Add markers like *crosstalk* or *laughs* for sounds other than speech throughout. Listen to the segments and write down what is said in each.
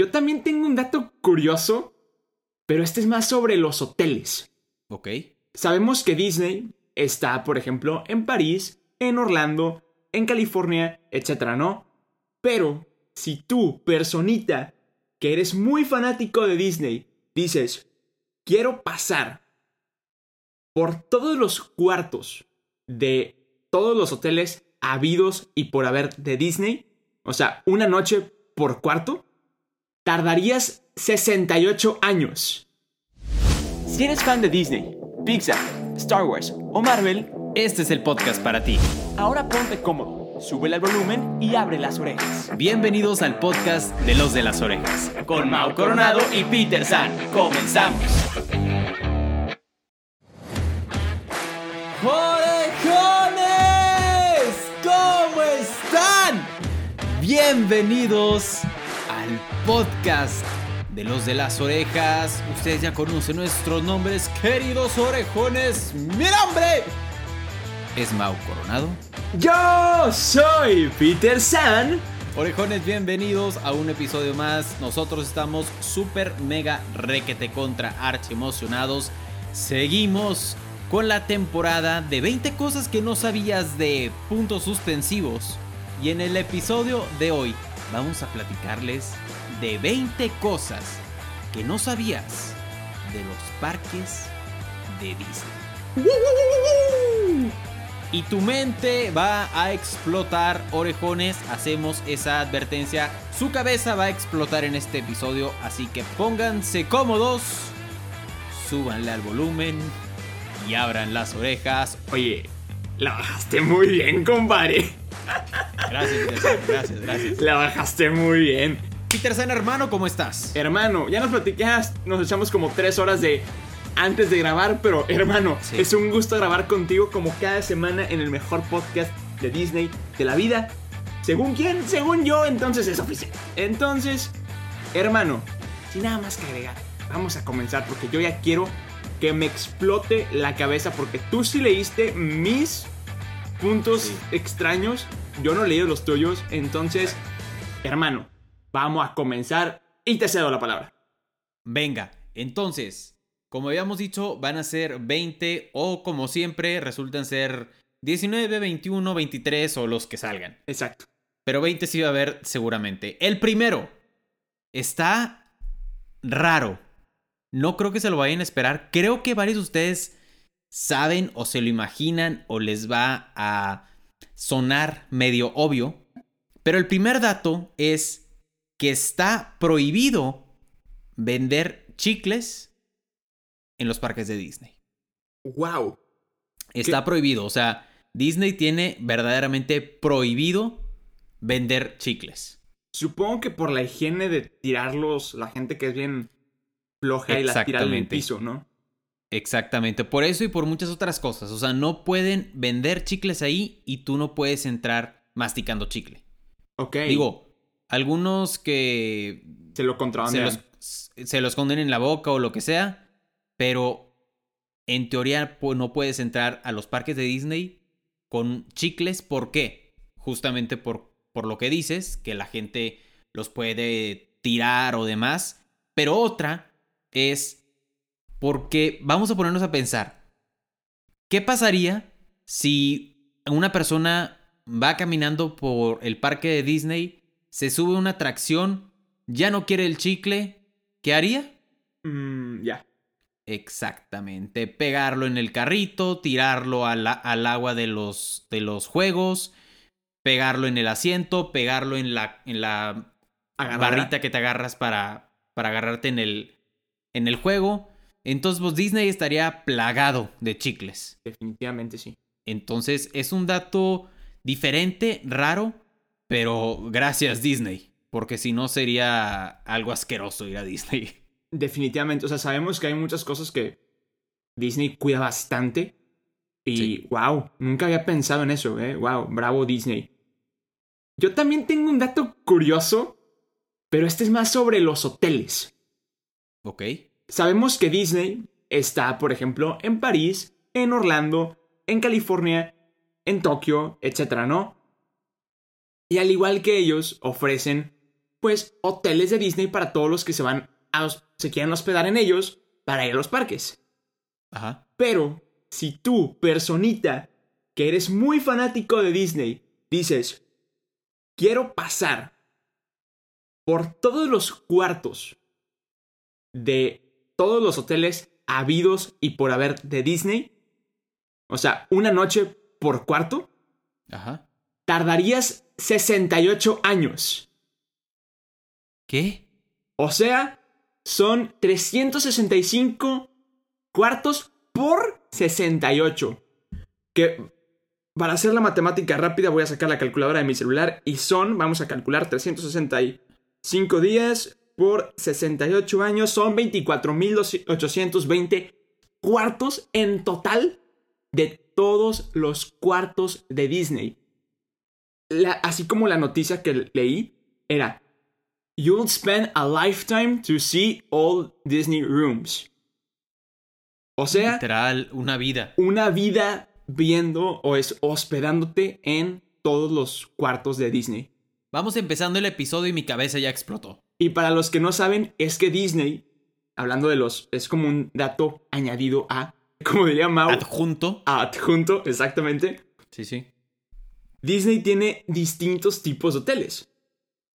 Yo también tengo un dato curioso, pero este es más sobre los hoteles. Ok. Sabemos que Disney está, por ejemplo, en París, en Orlando, en California, etcétera, ¿no? Pero si tú, personita, que eres muy fanático de Disney, dices, quiero pasar por todos los cuartos de todos los hoteles habidos y por haber de Disney, o sea, una noche por cuarto, tardarías 68 años. Si eres fan de Disney, Pixar, Star Wars o Marvel, Este es el podcast para ti. ahora ponte cómodo, sube el volumen y abre las orejas. Bienvenidos al podcast de los de las orejas. Con Mau Coronado y Peter San, comenzamos. ¡Orejones! ¿Cómo están? Bienvenidos al podcast de los de las orejas. Ustedes ya conocen nuestros nombres, queridos orejones. ¡Mi nombre! Es Mau Coronado. Yo soy Peter San. Orejones, bienvenidos a un episodio más. Nosotros estamos súper mega requete contra archi emocionados. Seguimos con la temporada de 20 cosas que no sabías de puntos suspensivos. Y en el episodio de hoy vamos a platicarles de 20 cosas que no sabías de los parques de Disney. Y tu mente va a explotar, orejones. Hacemos esa advertencia. Su cabeza va a explotar en este episodio. Así que pónganse cómodos. Súbanle al volumen. Y abran las orejas. Oye, la bajaste muy bien, compadre. Gracias, gracias, gracias. La bajaste muy bien. Peter San, hermano, ¿cómo estás? Hermano, ya nos platicas, nos echamos como tres horas de antes de grabar, pero hermano, Sí. es un gusto grabar contigo como cada semana en el mejor podcast de Disney de la vida. Según quién, según yo, entonces es oficial. Entonces, hermano, sin nada más que agregar, vamos a comenzar porque yo ya quiero que me explote la cabeza porque tú sí leíste mis puntos Sí. extraños, yo no he leído los tuyos, entonces, hermano, vamos a comenzar y te cedo la palabra. Venga, entonces, como habíamos dicho, van a ser 20 o como siempre resultan ser 19, 21, 23 o los que salgan. Exacto. Pero 20 sí va a haber seguramente. El primero está raro. No creo que se lo vayan a esperar. Creo que varios de ustedes saben o se lo imaginan o les va a sonar medio obvio. Pero el primer dato es que está prohibido vender chicles en los parques de Disney. Wow. Está ¿Qué? prohibido. O sea, Disney tiene verdaderamente prohibido vender chicles. Supongo que por la higiene de tirarlos, la gente que es bien floja y las tira en el Exactamente. piso, ¿no? Exactamente, por eso y por muchas otras cosas. O sea, no pueden vender chicles ahí y tú no puedes entrar masticando chicle. Ok. Digo, algunos que se lo se contrabandean. los, se los esconden en la boca o lo que sea, pero en teoría no puedes entrar a los parques de Disney con chicles. ¿Por qué? Justamente por, por lo que dices, que la gente los puede tirar o demás. Pero otra es porque vamos a ponernos a pensar, ¿qué pasaría si una persona va caminando por el parque de Disney, se sube una atracción, ya no quiere el chicle, ¿qué haría? Mm, ya. Exactamente, pegarlo en el carrito, tirarlo al, al agua de los, de los juegos, pegarlo en el asiento, pegarlo en la, en la Agarrar. barrita que te agarras para, para agarrarte en el, en el juego. Entonces, pues Disney estaría plagado de chicles. Definitivamente sí. Entonces, es un dato diferente, raro, pero gracias Disney, porque si no sería algo asqueroso ir a Disney. *laughs* Definitivamente. O sea, sabemos que hay muchas cosas que Disney cuida bastante. Y Sí. wow, nunca había pensado en eso, ¿eh? Wow, bravo Disney. Yo también tengo un dato curioso, pero este es más sobre los hoteles. ¿Ok? Sabemos que Disney está, por ejemplo, en París, en Orlando, en California, en Tokio, etcétera, ¿no? Y al igual que ellos, ofrecen pues, hoteles de Disney para todos los que se van a, se quieren hospedar en ellos para ir a los parques. Ajá. Pero, si tú, personita, que eres muy fanático de Disney, dices, quiero pasar por todos los cuartos de todos los hoteles habidos y por haber de Disney, o sea, una noche por cuarto, Ajá. tardarías 68 años. ¿Qué? O sea, son 365 cuartos por 68. Que para hacer la matemática rápida voy a sacar la calculadora de mi celular y son, vamos a calcular 365 días por 68 años, son 24.820 cuartos en total de todos los cuartos de Disney. La- así como la noticia que leí era, You'll spend a lifetime to see all Disney rooms. O sea, Literal, una vida. una vida viendo o es hospedándote en todos los cuartos de Disney. Vamos empezando el episodio y mi cabeza ya explotó. Y para los que no saben, es que Disney, hablando de los, es como un dato añadido a, como diría Mau, Adjunto. adjunto, exactamente. Sí, sí. Disney tiene distintos tipos de hoteles.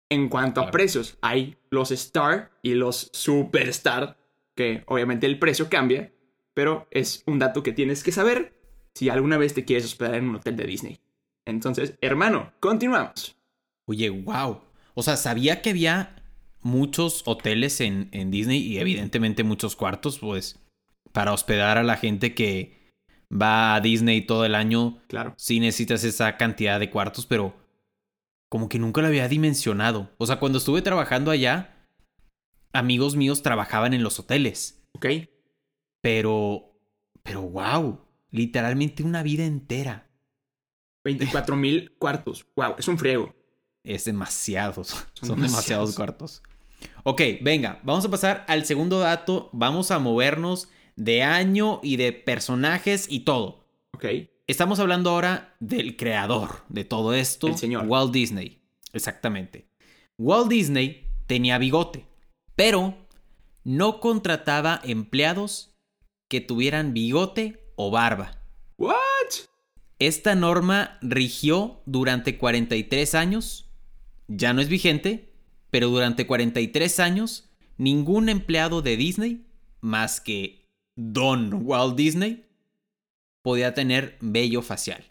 En cuanto a precios, hay los Star y los Superstar, que obviamente el precio cambia, pero es un dato que tienes que saber si alguna vez te quieres hospedar en un hotel de Disney. Entonces, hermano, continuamos. Oye, wow. O sea, sabía que había muchos hoteles en, en Disney y evidentemente muchos cuartos, pues, para hospedar a la gente que va a Disney todo el año. Claro. Sí necesitas esa cantidad de cuartos, pero como que nunca lo había dimensionado. O sea, cuando estuve trabajando allá, amigos míos trabajaban en los hoteles. ¿Ok? Pero, pero wow, literalmente una vida entera. 24 mil cuartos. Wow, es un friego. Es demasiados. *laughs* Son, Son demasiados demasiados. cuartos. Ok, venga, vamos a pasar al segundo dato. Vamos a movernos de año y de personajes y todo. ¿Ok? Estamos hablando ahora del creador de todo esto, El señor. Walt Disney. Exactamente. Walt Disney tenía bigote, pero no contrataba empleados que tuvieran bigote o barba. ¿What? Esta norma rigió durante 43 años, ya no es vigente, pero durante 43 años ningún empleado de Disney, más que Don Walt Disney, podía tener vello facial.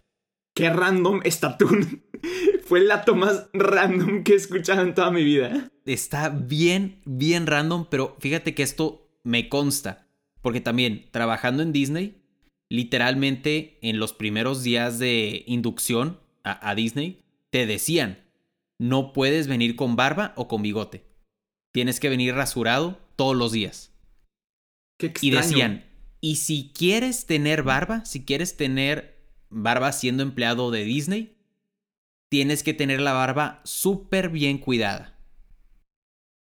Qué random estatún. *laughs* Fue el dato más random que he escuchado en toda mi vida. Está bien, bien random, pero fíjate que esto me consta, porque también trabajando en Disney, literalmente en los primeros días de inducción a, a Disney, te decían, no puedes venir con barba o con bigote. Tienes que venir rasurado todos los días. Qué Y extraño. decían, y si quieres tener barba, si quieres tener barba siendo empleado de Disney, tienes que tener la barba súper bien cuidada.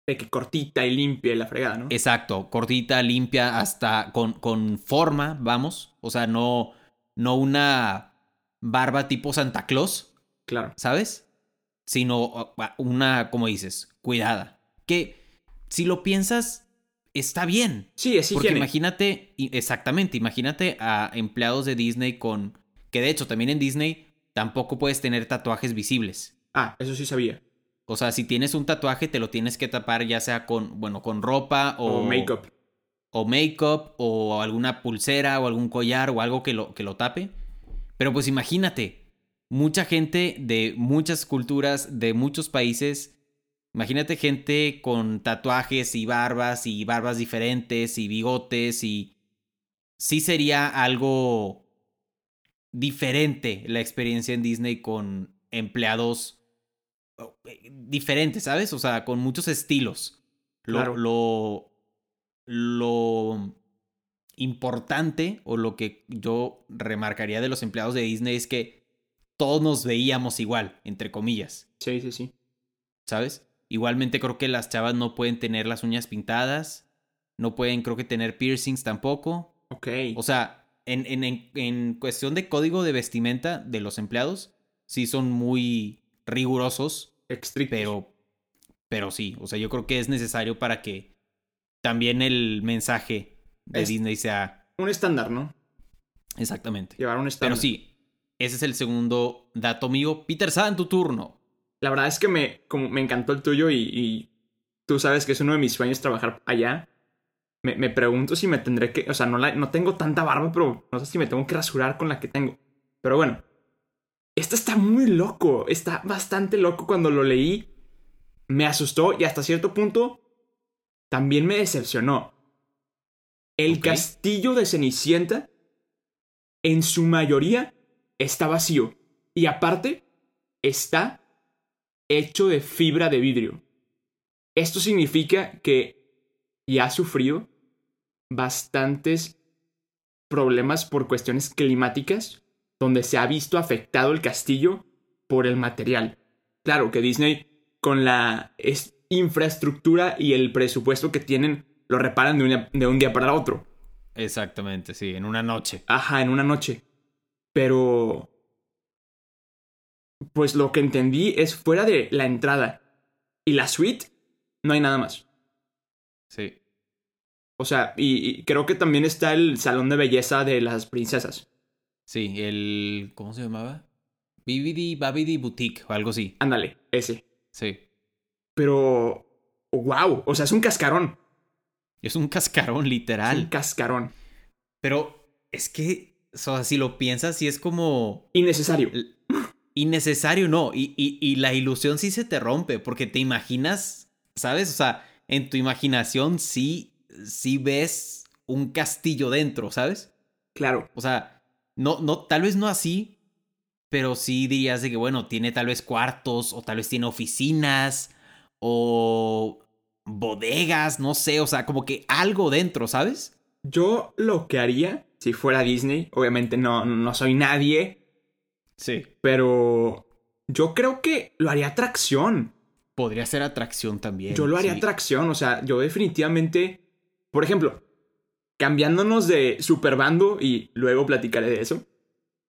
De que cortita y limpia y la fregada, ¿no? Exacto, cortita, limpia, hasta con, con forma, vamos. O sea, no, no una barba tipo Santa Claus, Claro. ¿sabes? Sino una, como dices, cuidada. Que si lo piensas, está bien. Sí, es Porque higiene. imagínate, exactamente, imagínate a empleados de Disney con... Que de hecho, también en Disney tampoco puedes tener tatuajes visibles. Ah, eso sí sabía. O sea, si tienes un tatuaje, te lo tienes que tapar ya sea con, bueno, con ropa o... O, make-up. o make-up o alguna pulsera o algún collar o algo que lo, que lo tape. Pero pues imagínate, mucha gente de muchas culturas, de muchos países, imagínate gente con tatuajes y barbas y barbas diferentes y bigotes y sí sería algo diferente la experiencia en Disney con empleados eh, diferentes, ¿sabes? O sea, con muchos estilos. Lo, Claro. lo, lo importante o lo que yo remarcaría de los empleados de Disney es que todos nos veíamos igual, entre comillas, Sí, sí, sí. ¿sabes? Igualmente creo que las chavas no pueden tener las uñas pintadas, no pueden creo que tener piercings tampoco. Ok. O sea, en, en, en, en cuestión de código de vestimenta de los empleados, sí son muy rigurosos, Estrictos. pero, Pero sí, o sea, yo creo que es necesario para que también el mensaje de Es- Disney sea Un estándar, ¿no? exactamente. Llevar un estándar. Pero sí, ese es el segundo dato mío. Peter San, tu turno. La verdad es que me, como me encantó el tuyo y, y tú sabes que es uno de mis sueños trabajar allá. Me, me pregunto si me tendré que... O sea, no, la- no tengo tanta barba, pero no sé si me tengo que rasurar con la que tengo. Pero bueno. Esto está muy loco. Está bastante loco cuando lo leí. Me asustó y hasta cierto punto también me decepcionó. El castillo de Cenicienta, en su mayoría, está vacío. Y aparte, está hecho de fibra de vidrio. Esto significa que ya ha sufrido bastantes problemas por cuestiones climáticas, donde se ha visto afectado el castillo por el material. Claro que Disney, con la es- infraestructura y el presupuesto que tienen, lo reparan de, una- de un día para otro. Exactamente, sí, en una noche. Ajá, en una noche. Pero... Pues lo que entendí es fuera de la entrada y la suite, no hay nada más. Sí. O sea, y, y creo que también está el salón de belleza de las princesas. Sí, el. ¿Cómo se llamaba? Bibidi Babidi Boutique o algo así. Ándale, ese. Sí. Pero... ¡Wow! O sea, es un cascarón. Es un cascarón, Es un literal. cascarón. Pero es que, o sea, si lo piensas, sí es como Innecesario. Innecesario, ¿no? Y, y, y la ilusión sí se te rompe, porque te imaginas, ¿sabes? O sea, en tu imaginación sí, sí ves un castillo dentro, ¿sabes? Claro. O sea, no, no, tal vez no así, pero sí dirías de que, bueno, tiene tal vez cuartos, o tal vez tiene oficinas, o bodegas, no sé, o sea, como que algo dentro, ¿sabes? Yo lo que haría, si fuera Disney, obviamente no, no soy nadie, Sí. pero yo creo que lo haría atracción. Podría ser atracción también. Yo lo haría sí. atracción, o sea, yo definitivamente, por ejemplo, cambiándonos de Superbando y luego platicaré de eso,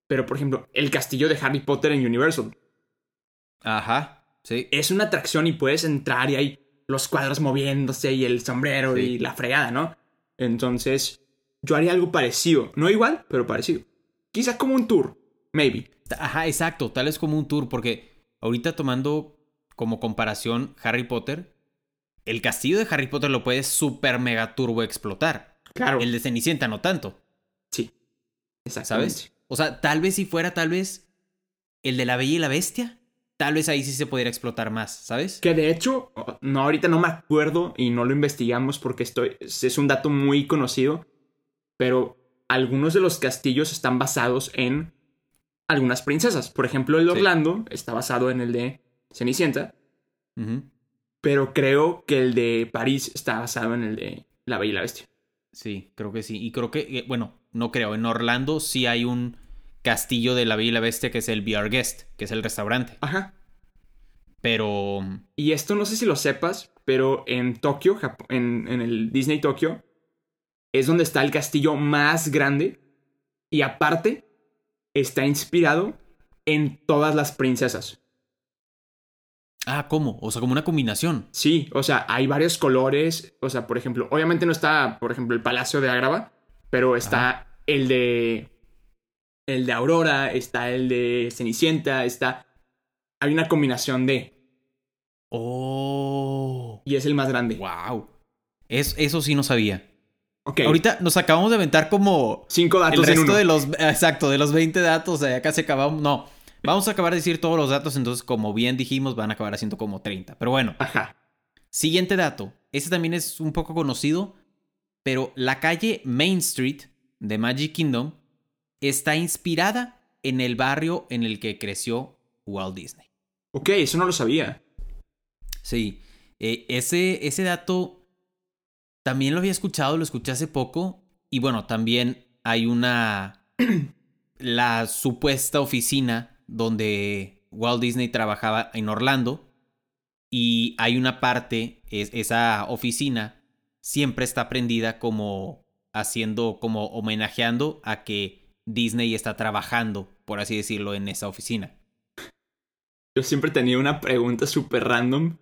pero por ejemplo, el castillo de Harry Potter en Universal Ajá, sí. es una atracción y puedes entrar y hay los cuadros moviéndose y el sombrero Sí. y la fregada, ¿no? Entonces, yo haría algo parecido, no igual, pero parecido. Quizá como un tour, maybe. Ajá, exacto, tal vez como un tour, porque ahorita tomando como comparación Harry Potter, el castillo de Harry Potter lo puedes super mega turbo explotar. Claro. El de Cenicienta no tanto, Sí. Exactamente. ¿sabes? O sea, tal vez si fuera tal vez el de la Bella y la Bestia, tal vez ahí sí se pudiera explotar más, ¿sabes? Que de hecho, no, ahorita no me acuerdo y no lo investigamos porque estoy, es un dato muy conocido, pero algunos de los castillos están basados en algunas princesas. Por ejemplo, el de Sí. Orlando está basado en el de Cenicienta, pero creo que el de París está basado en el de La Bella y la Bestia. Sí, creo que sí. Y creo que, eh, bueno, no creo, en Orlando sí hay un castillo de la Bella y la Bestia que es el VR Guest, que es el restaurante. Ajá. Pero... Y esto no sé si lo sepas, pero en Tokio, en, en el Disney Tokio, es donde está el castillo más grande. Y aparte, está inspirado en todas las princesas. Ah, ¿cómo? O sea, como una combinación. Sí, o sea, hay varios colores. O sea, por ejemplo, obviamente no está, por ejemplo, el Palacio de Agrava, pero está el de. El de Aurora, está el de Cenicienta, está. Hay una combinación de. Oh. Y es el más grande. Wow. Es, eso sí no sabía. Ahorita nos acabamos de aventar como Cinco datos el en resto uno. de los... Exacto, de los 20 datos. O sea, casi acabamos... No. Vamos a acabar de decir todos los datos, entonces como bien dijimos, van a acabar haciendo como 30. Pero bueno, Ajá. siguiente dato. Este también es un poco conocido, pero la calle Main Street de Magic Kingdom está inspirada en el barrio en el que creció Walt Disney. Ok, eso no lo sabía. Sí, eh, ese, ese dato también lo había escuchado, lo escuché hace poco. Y bueno, también hay una. *clears throat* la supuesta oficina donde Walt Disney trabajaba en Orlando. Y hay una parte, es, esa oficina siempre está prendida como haciendo, como homenajeando a que Disney está trabajando, por así decirlo, en esa oficina. Yo siempre tenía una pregunta súper random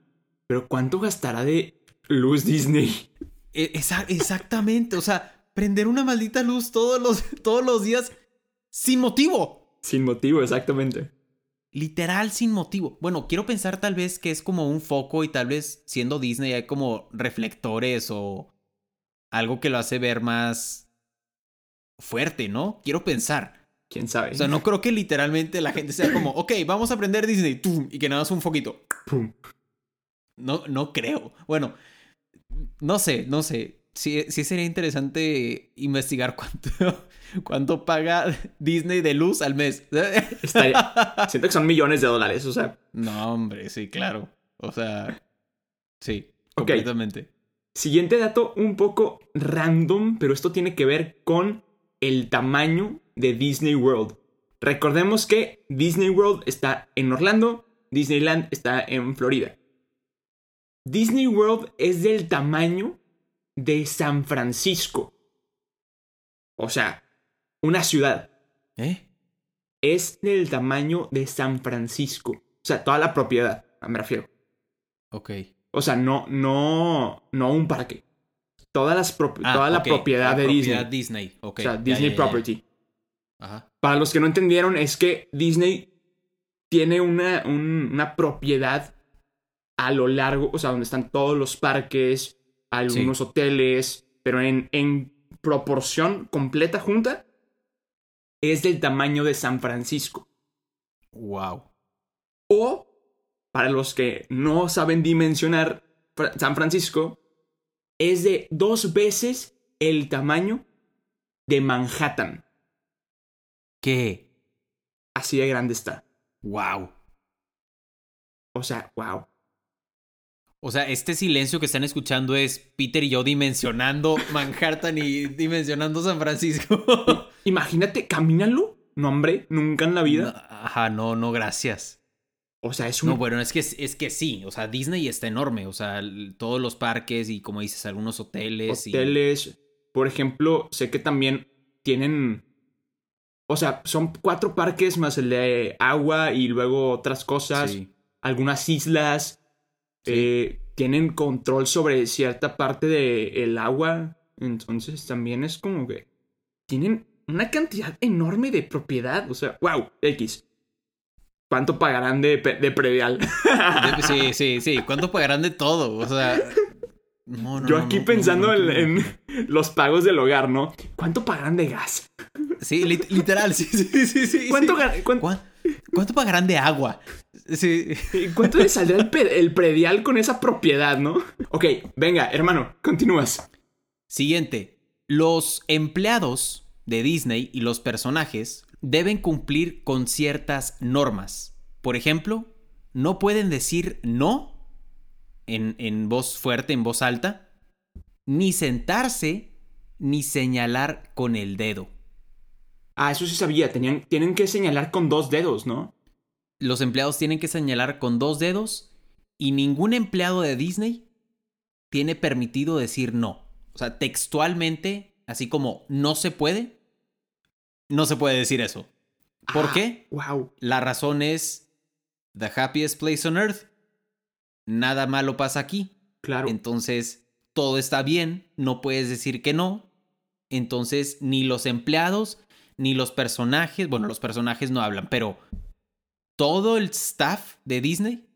Pero ¿cuánto gastará de luz Disney? E- esa- exactamente, o sea, prender una maldita luz todos los, todos los días sin motivo. Sin motivo, exactamente. Literal sin motivo. Bueno, quiero pensar tal vez que es como un foco y tal vez siendo Disney hay como reflectores o algo que lo hace ver más fuerte, ¿no? Quiero pensar. ¿Quién sabe? O sea, no creo que literalmente la gente sea como, ok, vamos a aprender Disney, ¡tum! y que nada más un foquito. Pum. No, no creo. Bueno, no sé, no sé. Sí, sí sería interesante investigar *laughs* cuánto, cuánto paga Disney de luz al mes. *laughs* Estaría- Siento que son millones de dólares, o sea. No, hombre, sí, claro. O sea, sí, Ok. completamente. Siguiente dato un poco random, pero esto tiene que ver con el tamaño de Disney World. Recordemos que Disney World está en Orlando, Disneyland está en Florida. Disney World es del tamaño de San Francisco. O sea, una ciudad. ¿Eh? Es del tamaño de San Francisco. O sea, toda la propiedad, me refiero. Ok. O sea, no, no, no un parque. Todas las propi- Ah, toda la propiedad la de propiedad Disney. Disney. ok. o sea, Disney ya, ya, ya. Property. Ajá. Para los que no entendieron, es que Disney tiene una, un- una propiedad a lo largo, o sea, donde están todos los parques, algunos hoteles, pero en, en proporción completa junta, es del tamaño de San Francisco. Wow. O, para los que no saben dimensionar San Francisco, es de dos veces el tamaño de Manhattan. ¿Qué? Así de grande está. Wow. O sea, wow. O sea, este silencio que están escuchando es Peter y yo dimensionando *laughs* Manhattan y dimensionando San Francisco. *laughs* Imagínate, camínalo. No, hombre, nunca en la vida. No, Ajá, no, no, gracias. O sea, es un... No, bueno, es que, es que sí, o sea, Disney está enorme, o sea, todos los parques y como dices, algunos hoteles. y- hoteles. Por ejemplo, sé que también tienen. O sea, son cuatro parques más el de agua y luego otras cosas. Sí. Algunas islas. Sí. eh, tienen control sobre cierta parte del agua. Entonces también es como que. Tienen una cantidad enorme de propiedad. O sea, wow, X. ¿Cuánto pagarán de, de predial? De- Sí, *laughs* sí, sí. ¿Cuánto pagarán de todo? O sea. no, no, Yo aquí no, pensando en, los pagos del hogar, ¿no? ¿Cuánto pagarán de gas? Sí, lit- literal, sí, sí, sí, sí. ¿Cuánto, sí. gar- cuán- ¿Cuá- ¿Cuánto pagarán de agua? Sí. ¿Cuánto le saldrá el predial con esa propiedad, no? Ok, venga, hermano, continúas. Siguiente. Los empleados de Disney y los personajes deben cumplir con ciertas normas. Por ejemplo, no pueden decir no en, en voz fuerte, en voz alta, ni sentarse, ni señalar con el dedo. Ah, eso sí sabía, tenían, tienen que señalar con dos dedos, ¿no? Los empleados tienen que señalar con dos dedos y ningún empleado de Disney tiene permitido decir no. O sea, textualmente, así como no se puede, no se puede decir eso. ¿Por Ah, qué? Wow. La razón es The happiest place on earth. Nada malo pasa aquí. Claro. Entonces, todo está bien, no puedes decir que no. Entonces, ni los empleados, ni los personajes, bueno, los personajes no hablan, pero todo el staff de Disney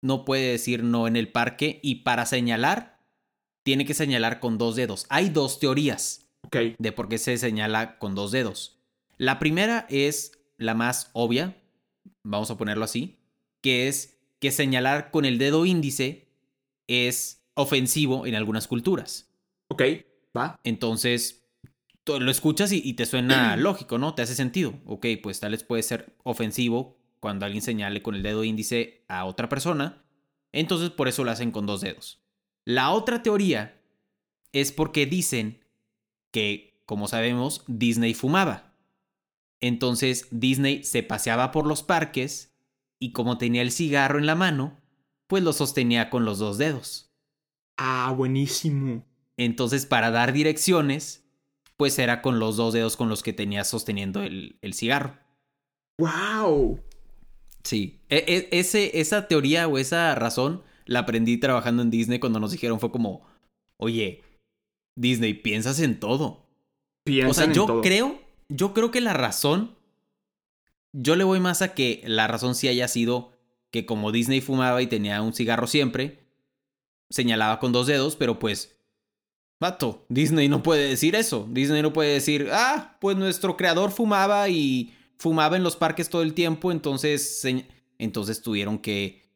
no puede decir no en el parque y para señalar, tiene que señalar con dos dedos. Hay dos teorías de por qué se señala con dos dedos. La primera es la más obvia, vamos a ponerlo así, que es que señalar con el dedo índice es ofensivo en algunas culturas. Ok, va. Entonces, lo escuchas y, y te suena *clears throat* lógico, ¿no? Te hace sentido. Ok, pues tal vez puede ser ofensivo cuando alguien señale con el dedo índice a otra persona. Entonces, por eso lo hacen con dos dedos. La otra teoría es porque dicen que, como sabemos, Disney fumaba. Entonces, Disney se paseaba por los parques y como tenía el cigarro en la mano, pues lo sostenía con los dos dedos. Ah, buenísimo. Entonces, para dar direcciones, pues era con los dos dedos con los que tenía sosteniendo el, el cigarro. Wow. Sí. E- e- ese, esa teoría o esa razón la aprendí trabajando en Disney cuando nos dijeron fue como, oye, Disney, piensas en todo. Piensan o sea, en yo todo. creo, yo creo que la razón, yo le voy más a que la razón sí haya sido que como Disney fumaba y tenía un cigarro siempre, señalaba con dos dedos, pero pues, vato, Disney no puede decir eso. Disney no puede decir, ah, pues nuestro creador fumaba y fumaba en los parques todo el tiempo, entonces, entonces tuvieron que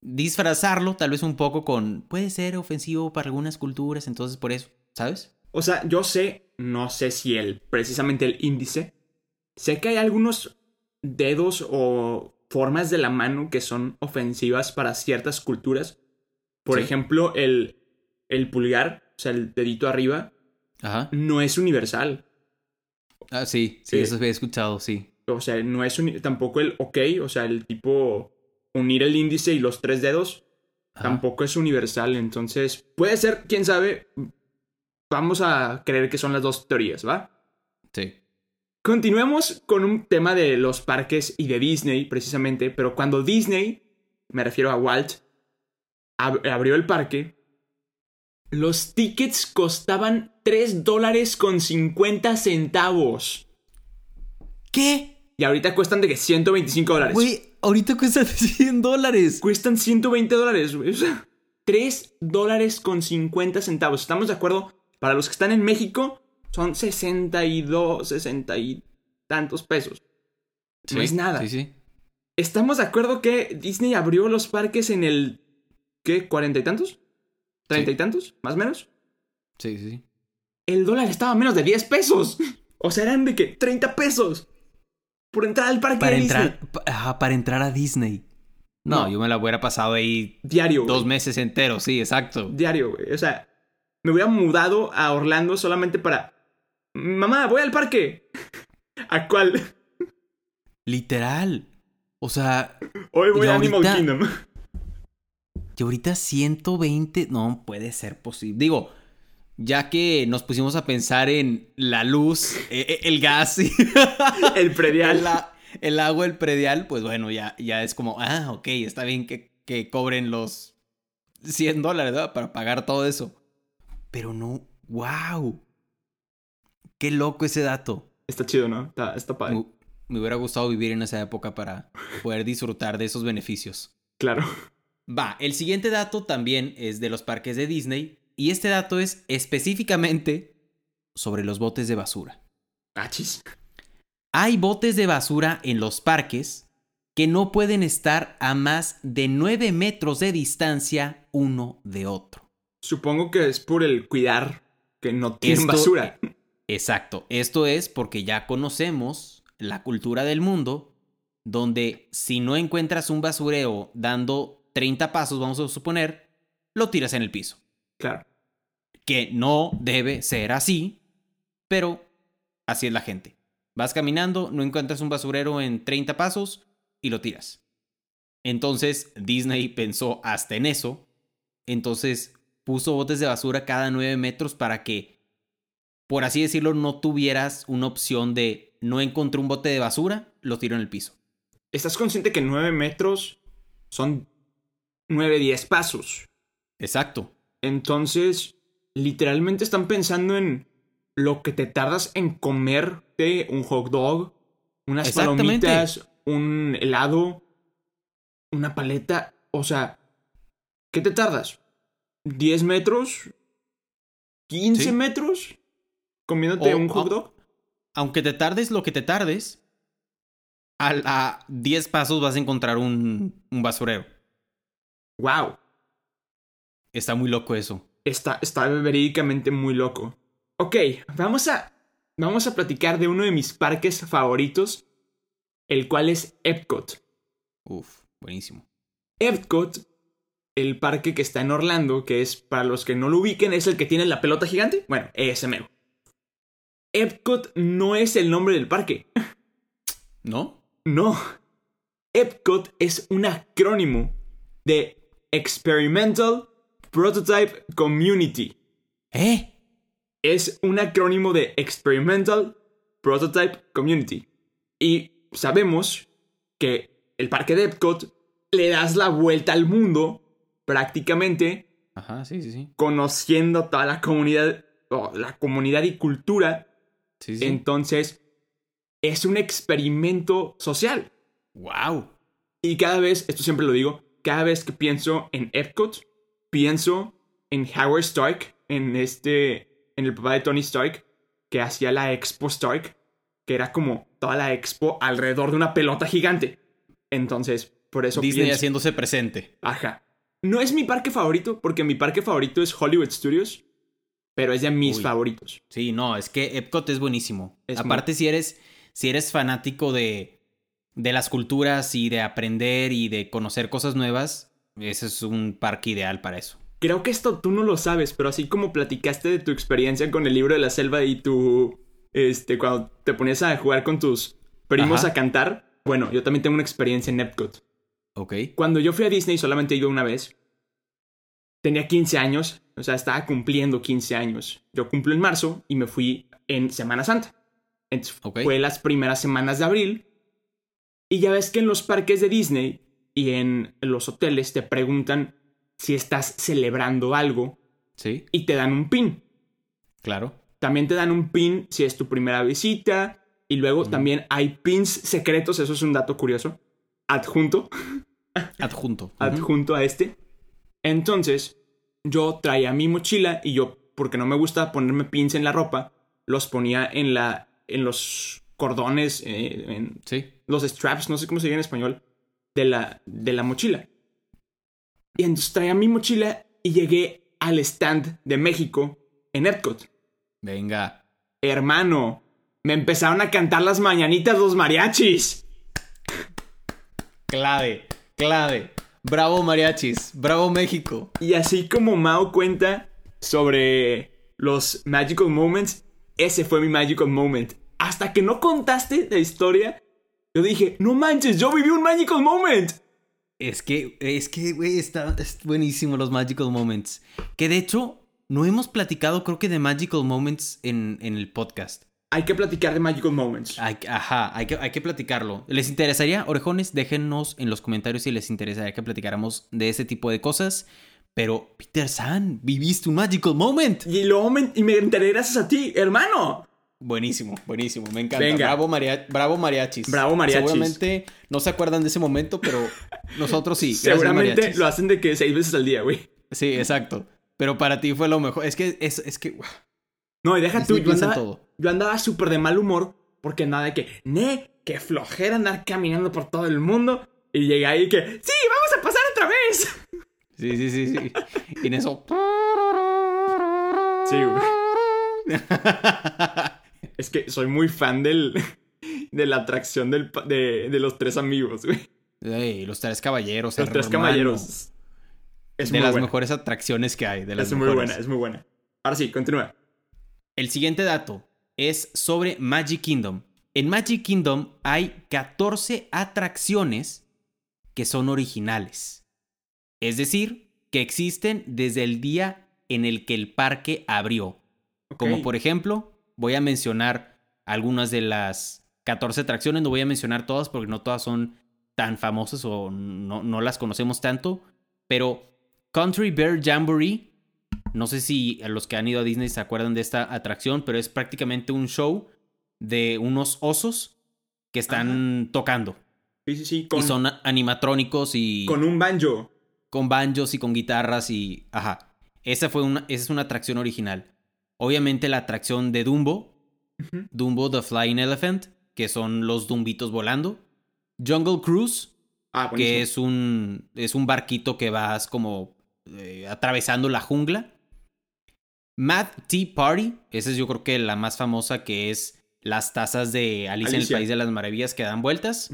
disfrazarlo tal vez un poco con, puede ser ofensivo para algunas culturas, entonces por eso, ¿sabes? O sea, yo sé, no sé si el, precisamente el índice, sé que hay algunos dedos o formas de la mano que son ofensivas para ciertas culturas. Por Sí. ejemplo, el, el pulgar, o sea, el dedito arriba, Ajá. no es universal. Ah, sí, sí, Sí. eso había escuchado, sí. O sea, no es uni- tampoco el ok, o sea, el tipo unir el índice y los tres dedos, Ajá. tampoco es universal. Entonces, puede ser, quién sabe. Vamos a creer que son las dos teorías, ¿va? Sí. Continuemos con un tema de los parques y de Disney, precisamente, pero cuando Disney, me refiero a Walt, ab- abrió el parque, los tickets costaban 3 dólares con 50 centavos. ¿Qué? Y ahorita cuestan de que 125 dólares. Güey, ahorita cuesta 100 *laughs* dólares. Cuestan 120 dólares, güey. O sea, 3 dólares con 50 centavos. ¿Estamos de acuerdo? Para los que están en México, son 62, 60 y tantos pesos. No es nada. Sí, sí. ¿Estamos de acuerdo que Disney abrió los parques en el... ¿Qué? ¿Cuarenta y tantos? ¿Treinta Sí. y tantos? ¿Más o menos? Sí, sí, sí. El dólar estaba a menos de 10 pesos. O sea, eran de que 30 pesos. Por entrar al parque Para de entrar, Disney. pa- ajá, para entrar a Disney. No, No. yo me la hubiera pasado ahí Diario. dos meses enteros, sí, exacto. Diario, güey. O sea, me hubiera mudado a Orlando solamente para... Mamá, voy al parque. *laughs* ¿A cuál? Literal. O sea, Hoy voy a Animal Kingdom. Que ahorita 120, no puede ser posible. Digo, ya que nos pusimos a pensar en la luz, e- e- el gas y *laughs* El predial. *laughs* el, agua, el predial, pues bueno, ya, ya es como, ah, ok, está bien que, que cobren los 100 dólares ¿verdad? para pagar todo eso. Pero no, wow. Qué loco ese dato. Está chido, ¿no? Está, está padre. Me, me hubiera gustado vivir en esa época para poder disfrutar de esos beneficios. Claro. Va, el siguiente dato también es de los parques de Disney y este dato es específicamente sobre los botes de basura. Achis. Hay botes de basura en los parques que no pueden estar a más de 9 metros de distancia uno de otro. Supongo que es por el cuidar que no tienen Esto- basura. Exacto, esto es porque ya conocemos la cultura del mundo donde si no encuentras un basurero dando 30 pasos, vamos a suponer, lo tiras en el piso. Claro. que no debe ser así, pero así es la gente. Vas caminando, no encuentras un basurero en 30 pasos y lo tiras. Entonces Disney pensó hasta en eso, entonces puso botes de basura cada 9 metros para que, por así decirlo, no tuvieras una opción de no encontré un bote de basura, lo tiro en el piso. ¿Estás consciente que 9 metros son 9, 10 pasos? Exacto. Entonces, literalmente están pensando en lo que te tardas en comerte un hot dog, unas palomitas, un helado, una paleta. O sea, ¿qué te tardas? ¿10 metros? ¿15 Sí. metros? ¿Comiéndote O- un hot dog? aunque te tardes lo que te tardes, a, a 10 pasos vas a encontrar un, un basurero. ¡Wow! Está muy loco eso. Está, está verídicamente muy loco. Ok, vamos a, vamos a platicar de uno de mis parques favoritos, el cual es Epcot. Uf, buenísimo. Epcot, el parque que está en Orlando, que es, para los que no lo ubiquen, es el que tiene la pelota gigante. Bueno, ese mero. Epcot no es el nombre del parque. ¿No? No. Epcot es un acrónimo de Experimental Prototype Community. ¿Eh? es un acrónimo de Experimental Prototype Community. Y sabemos que el parque de Epcot le das la vuelta al mundo prácticamente Ajá, sí, sí, sí. conociendo toda la comunidad, la comunidad y cultura. Sí, sí. Entonces, es un experimento social. Wow. Y cada vez, esto siempre lo digo, cada vez que pienso en Epcot, pienso en Howard Stark, en este, en el papá de Tony Stark, que hacía la Expo Stark, que era como toda la expo alrededor de una pelota gigante. Entonces, por eso Disney pienso, haciéndose presente. ajá. No es mi parque favorito, porque mi parque favorito es Hollywood Studios, pero es de mis Uy. favoritos. Sí, no, es que Epcot es buenísimo. Es Aparte, si eres, si eres fanático de, de las culturas y de aprender y de conocer cosas nuevas, ese es un parque ideal para eso. Creo que esto tú no lo sabes, pero así como platicaste de tu experiencia con el libro de la selva y tu. Este, cuando te ponías a jugar con tus primos Ajá. a cantar. Bueno, yo también tengo una experiencia en Epcot. Ok. Cuando yo fui a Disney solamente he ido una vez. Tenía 15 años, o sea, estaba cumpliendo 15 años. Yo cumplo en marzo y me fui en Semana Santa. Entonces, Ok. fue las primeras semanas de abril. Y ya ves que en los parques de Disney y en los hoteles te preguntan si estás celebrando algo Sí, y te dan un pin. claro. También te dan un pin si es tu primera visita. Y luego también hay pins secretos, eso es un dato curioso. Adjunto, Adjunto. *laughs* Adjunto a este. Entonces, yo traía mi mochila y yo, porque no me gusta ponerme pins en la ropa, los ponía en la. en los cordones, eh, en Sí. los straps, no sé cómo se dice en español, de la, de la mochila. Y entonces traía mi mochila y llegué al stand de México en Epcot. Venga. Hermano, me empezaron a cantar las mañanitas los mariachis. Clave, clave. Bravo mariachis, bravo México. Y así como Mao cuenta sobre los magical moments, ese fue mi magical moment. Hasta que no contaste la historia, yo dije, no manches, yo viví un magical moment. Es que, es que, güey, está es buenísimo los Magical Moments. Que de hecho, no hemos platicado, creo que de Magical Moments en, en el podcast. Hay que platicar de magical moments. Hay, ajá, hay que, hay que platicarlo. ¿Les interesaría, orejones? Déjennos en los comentarios si les interesaría que platicáramos de ese tipo de cosas. Pero, Peter San, viviste un Magical Moment. Y me, y me enteré gracias a ti, hermano. Buenísimo, buenísimo, me encanta. Venga. Bravo, maria- bravo mariachis. Bravo, mariachis. Seguramente no se acuerdan de ese momento, pero nosotros sí. Seguramente lo hacen de que seis veces al día, güey. Sí, exacto. Pero para ti fue lo mejor. Es que, es, es que, No, y deja tú, Disney yo andaba, todo. yo andaba súper de mal humor porque nada de que, ne, que flojera andar caminando por todo el mundo. Y llegué ahí que, sí, vamos a pasar otra vez. Sí, sí, sí, sí. Y en eso. Sí, güey. *laughs* Es que soy muy fan del, *laughs* de la atracción del, de, de los tres amigos, güey. Ey, los tres caballeros. Los tres hermano. caballeros. Es de muy las buena. mejores atracciones que hay. De las Es muy buena, es muy buena. Ahora sí, continúa. El siguiente dato es sobre Magic Kingdom. En Magic Kingdom hay 14 atracciones que son originales. Es decir, que existen desde el día en el que el parque abrió. Como por ejemplo, voy a mencionar algunas de las 14 atracciones, no voy a mencionar todas porque no todas son tan famosas o no, no las conocemos tanto, pero Country Bear Jamboree, no sé si a los que han ido a Disney se acuerdan de esta atracción, pero es prácticamente un show de unos osos que están tocando. Sí, sí, sí. Con, y son animatrónicos y con un banjo. con banjos y con guitarras y... Ajá. Esa, fue una, esa es una atracción original. Obviamente la atracción de Dumbo. Dumbo the Flying Elephant, que son los dumbitos volando. Jungle Cruise, Ah, que es un, es un barquito que vas como eh, atravesando la jungla. Mad Tea Party, esa es yo creo que la más famosa, que es las tazas de Alicia, en el Alicia. País de las Maravillas que dan vueltas.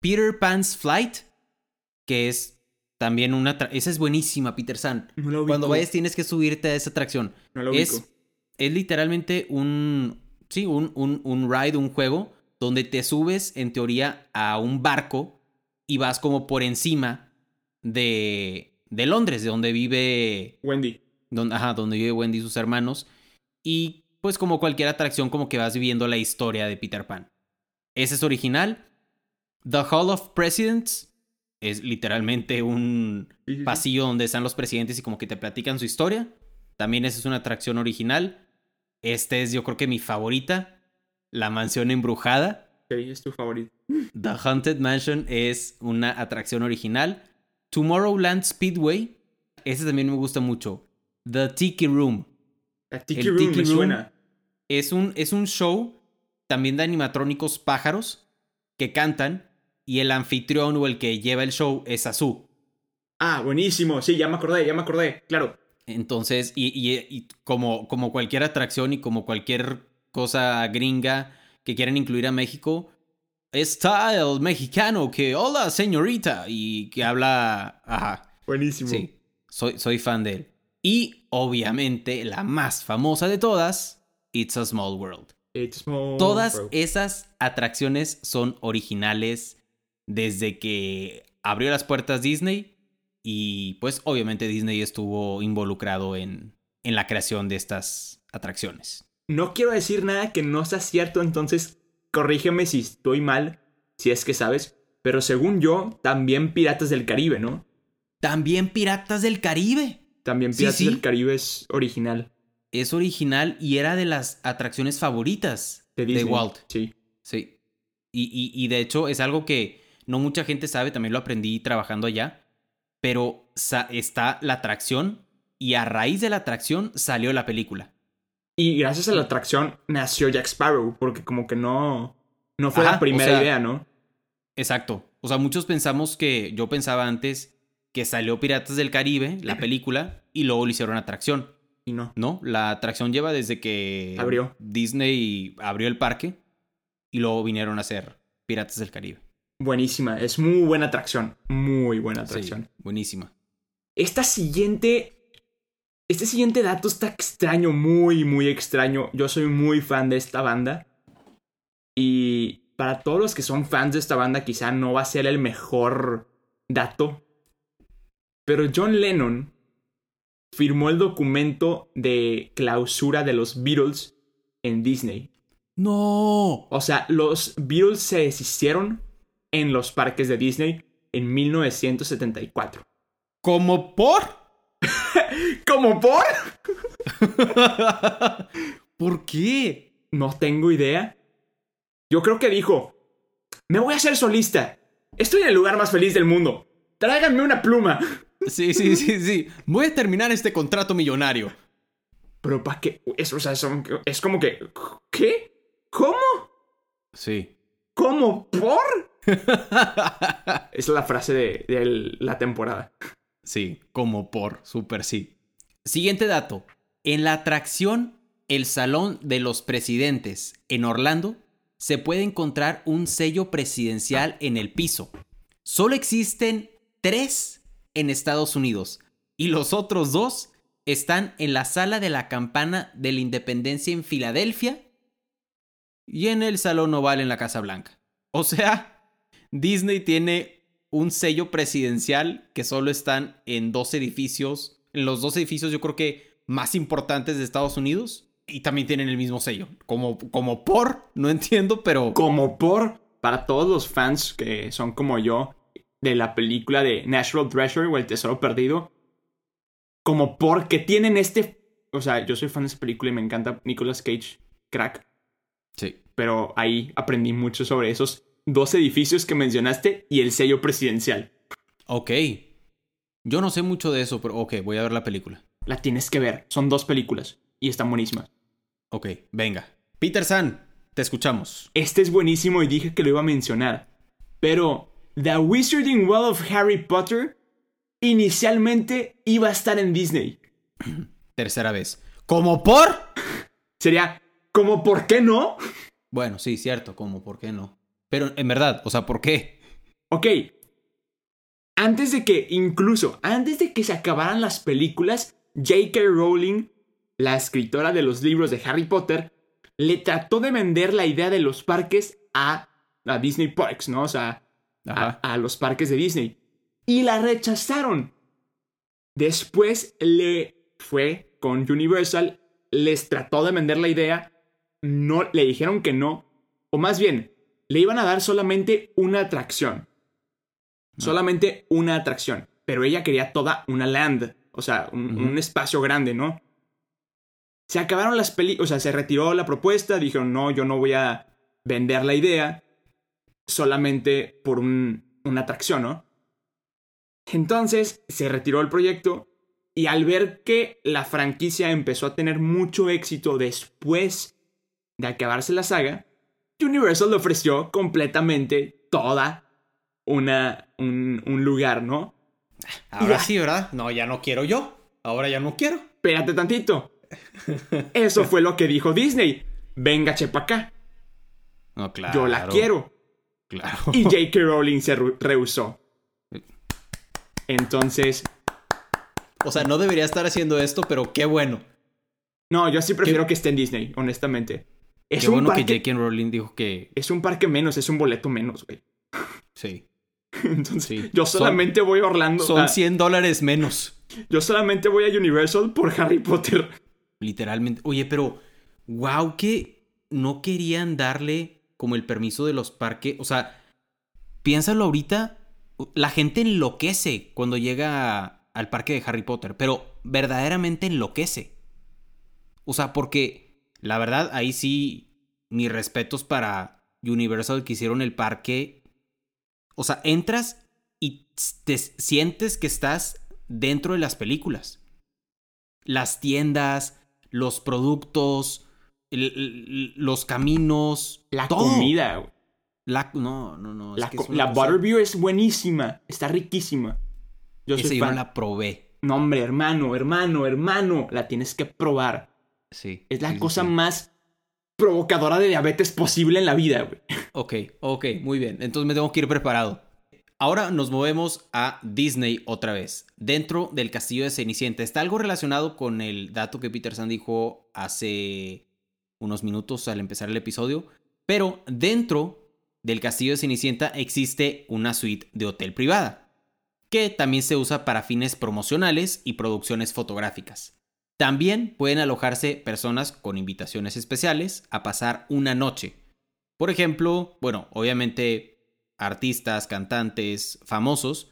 Peter Pan's Flight, que es también una... Esa es buenísima, Peter San. No lo Cuando vayas tienes que subirte a esa atracción. No lo. Es, es literalmente un... Sí, un, un, un ride, un juego, donde te subes en teoría a un barco y vas como por encima de, de Londres, de donde vive... Wendy. Donde, ajá, donde vive Wendy y sus hermanos. Y pues como cualquier atracción, como que vas viviendo la historia de Peter Pan. Ese es original. The Hall of Presidents es literalmente un Sí, sí, sí. pasillo donde están los presidentes y como que te platican su historia. También esa es una atracción original. Este es yo creo que mi favorita, la mansión embrujada. Ok, es tu favorito. The Haunted Mansion es una atracción original. Tomorrowland Speedway, ese también me gusta mucho. The Tiki Room, La Tiki El Room Tiki me Room. suena. es un, es un show también de animatrónicos pájaros que cantan y el anfitrión o el que lleva el show es Azú. Ah, buenísimo. Sí, ya me acordé, ya me acordé. Claro. Entonces, y, y- y como, como cualquier atracción y como cualquier cosa gringa que quieran incluir a México, está el mexicano que, hola señorita, y que habla, ajá, Buenísimo. sí, soy, soy fan de él. Y obviamente la más famosa de todas, It's a Small World. It's small Todas esas atracciones son originales desde que abrió las puertas Disney y pues obviamente Disney estuvo involucrado en, en la creación de estas atracciones. No quiero decir nada que no sea cierto, entonces corrígeme si estoy mal, si es que sabes. Pero según yo, también Piratas del Caribe, ¿no? También Piratas del Caribe. También Piratas sí. del Caribe es original Es original y era de las atracciones favoritas de de, Disney. Walt. Sí. Sí. Y, y- y de hecho es algo que no mucha gente sabe, también lo aprendí trabajando allá, pero está la atracción y a raíz de la atracción salió la película. Y gracias a la atracción nació Jack Sparrow, porque como que no, no fue Ajá, la primera o sea- idea, ¿no? Exacto. O sea, muchos pensamos que, yo pensaba antes que salió Piratas del Caribe, la película, y luego le hicieron atracción. Y no. No, la atracción lleva desde que Abrió. Disney abrió el parque y luego vinieron a hacer Piratas del Caribe. Buenísima, es muy buena atracción. Muy buena Sí, atracción. buenísima. Esta siguiente. Este siguiente dato está extraño, muy, muy extraño. Yo soy muy fan de esta banda. Y para todos los que son fans de esta banda, quizá no va a ser el mejor dato. Pero John Lennon firmó el documento de clausura de los Beatles en Disney. ¡No! O sea, los Beatles se deshicieron en los parques de Disney en 1974. ¿Como por? *laughs* ¿Cómo por? *laughs* ¿Por qué? No tengo idea. Yo creo que dijo, me voy a hacer solista. Estoy en el lugar más feliz del mundo. Tráiganme una pluma. *laughs* Sí, sí, sí, sí. Voy a terminar este contrato millonario. Pero ¿para qué? Es, o sea, son- es como que... ¿Qué? ¿Cómo? Sí. ¿Cómo por? *laughs* Es la frase de, la temporada. Sí, como por, súper sí. Siguiente dato. En la atracción El Salón de los Presidentes en Orlando se puede encontrar un sello presidencial en el piso. Solo existen tres en Estados Unidos y los otros dos están en la sala de la campana de la independencia en Filadelfia y en el Salón Oval en la Casa Blanca. O sea, Disney tiene un sello presidencial que solo están en dos edificios, en los dos edificios yo creo que más importantes de Estados Unidos y también tienen el mismo sello. Como, como por, no entiendo, pero... Como por... Para todos los fans que son como yo de la película de Natural Treasure o El Tesoro Perdido, como porque tienen este... O sea, yo soy fan de esa película y me encanta Nicolas Cage, crack. Sí. Pero ahí aprendí mucho sobre esos dos edificios que mencionaste y el sello presidencial. Ok. Yo no sé mucho de eso, pero ok, voy a ver la película. La tienes que ver. Son dos películas y están buenísimas. Ok, venga. Peter San, te escuchamos. Este es buenísimo y dije que lo iba a mencionar. Pero The Wizarding World of Harry Potter inicialmente iba a estar en Disney. *clears throat* Tercera vez. ¿Como por? Sería como ¿por qué no? Bueno, sí, cierto, como por qué no. Pero en verdad, o sea, ¿por qué? Ok. Antes de que, incluso antes de que se acabaran las películas, J.K. Rowling, la escritora de los libros de Harry Potter, le trató de vender la idea de los parques a, a Disney Parks, ¿no? O sea, a, a los parques de Disney. Y la rechazaron. Después le fue con Universal, les trató de vender la idea, no le dijeron que no, o más bien, le iban a dar solamente una atracción. Solamente una atracción. Pero ella quería toda una land. O sea, un espacio grande, ¿no? Se acabaron las películas. O sea, se retiró la propuesta. Dijeron, no, yo no voy a vender la idea. Solamente por un, una atracción, ¿no? Entonces se retiró el proyecto. Y al ver que la franquicia empezó a tener mucho éxito después de acabarse la saga, Universal le ofreció completamente toda una, un, un lugar, ¿no? Ahora Ya. sí, ¿verdad? No, ya no quiero yo. Ahora ya no quiero. Espérate tantito. *laughs* Eso fue lo que dijo Disney. Venga, chepa acá. No, claro. Yo la quiero. Claro. Y J.K. Rowling se rehusó. Entonces, O sea, no debería estar haciendo esto, pero qué bueno. no, yo sí prefiero que esté en Disney, honestamente. Es qué un bueno parque. que J.K. Rowling dijo que Es un parque menos, es un boleto menos, güey. sí. *laughs* Entonces, Sí. yo Son- solamente voy a Orlando. Son ah, 100 dólares menos. yo solamente voy a Universal por Harry Potter. Literalmente. Oye, pero wow, que no querían darle como el permiso de los parques. O sea, piénsalo ahorita. La gente enloquece cuando llega al parque de Harry Potter, pero verdaderamente enloquece. O sea, porque la verdad, ahí sí, mis respetos para Universal que hicieron el parque. O sea, entras y te sientes que estás dentro de las películas. Las tiendas, los productos, el- el- los caminos, La todo. comida, güey. La, no, no, no. La, es la Butterbeer es buenísima. Está riquísima. Yo Esa soy yo no la probé. No, hombre, hermano, hermano, hermano. La tienes que probar. Sí. Es la sí, cosa sí. más provocadora de diabetes posible en la vida, güey. Ok, ok, muy bien. Entonces me tengo que ir preparado. Ahora nos movemos a Disney otra vez, dentro del castillo de Cenicienta. Está algo relacionado con el dato que Peter San dijo hace unos minutos al empezar el episodio, pero dentro del castillo de Cenicienta existe una suite de hotel privada, que también se usa para fines promocionales y producciones fotográficas. También pueden alojarse personas con invitaciones especiales a pasar una noche. Por ejemplo, bueno, obviamente artistas, cantantes, famosos,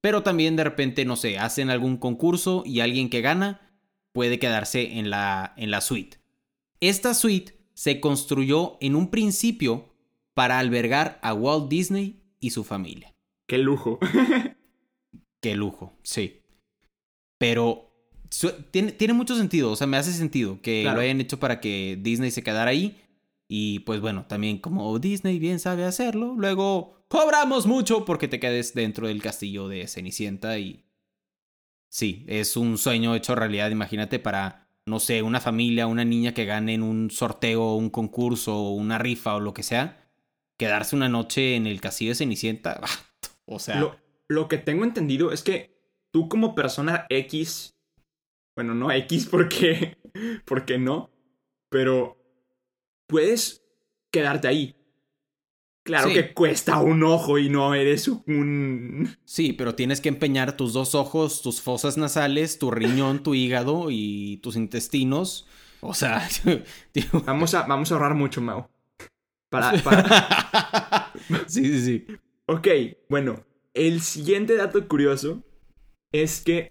pero también de repente, no sé, hacen algún concurso y alguien que gana puede quedarse en la, en la suite. Esta suite se construyó en un principio para albergar a Walt Disney y su familia. Qué lujo. *laughs* Qué lujo, sí. Pero tiene, tiene mucho sentido, o sea, me hace sentido que Claro. lo hayan hecho para que Disney se quedara ahí. Y pues bueno, también como Disney bien sabe hacerlo, luego cobramos mucho porque te quedes dentro del castillo de Cenicienta y... Sí, es un sueño hecho realidad, imagínate para, no sé, una familia, una niña que gane en un sorteo, un concurso, una rifa o lo que sea, quedarse una noche en el castillo de Cenicienta, *laughs* o sea... Lo, lo que tengo entendido es que tú como persona X, bueno, no X porque, *laughs* porque no, pero puedes quedarte ahí. Claro Sí. que cuesta un ojo y no eres un... Sí, pero tienes que empeñar tus dos ojos, tus fosas nasales, tu riñón, tu hígado y tus intestinos. O sea, *laughs* tío. Vamos a, vamos a ahorrar mucho, Mau. Para, *laughs* para... sí, sí, sí. Ok, bueno, el siguiente dato curioso es que...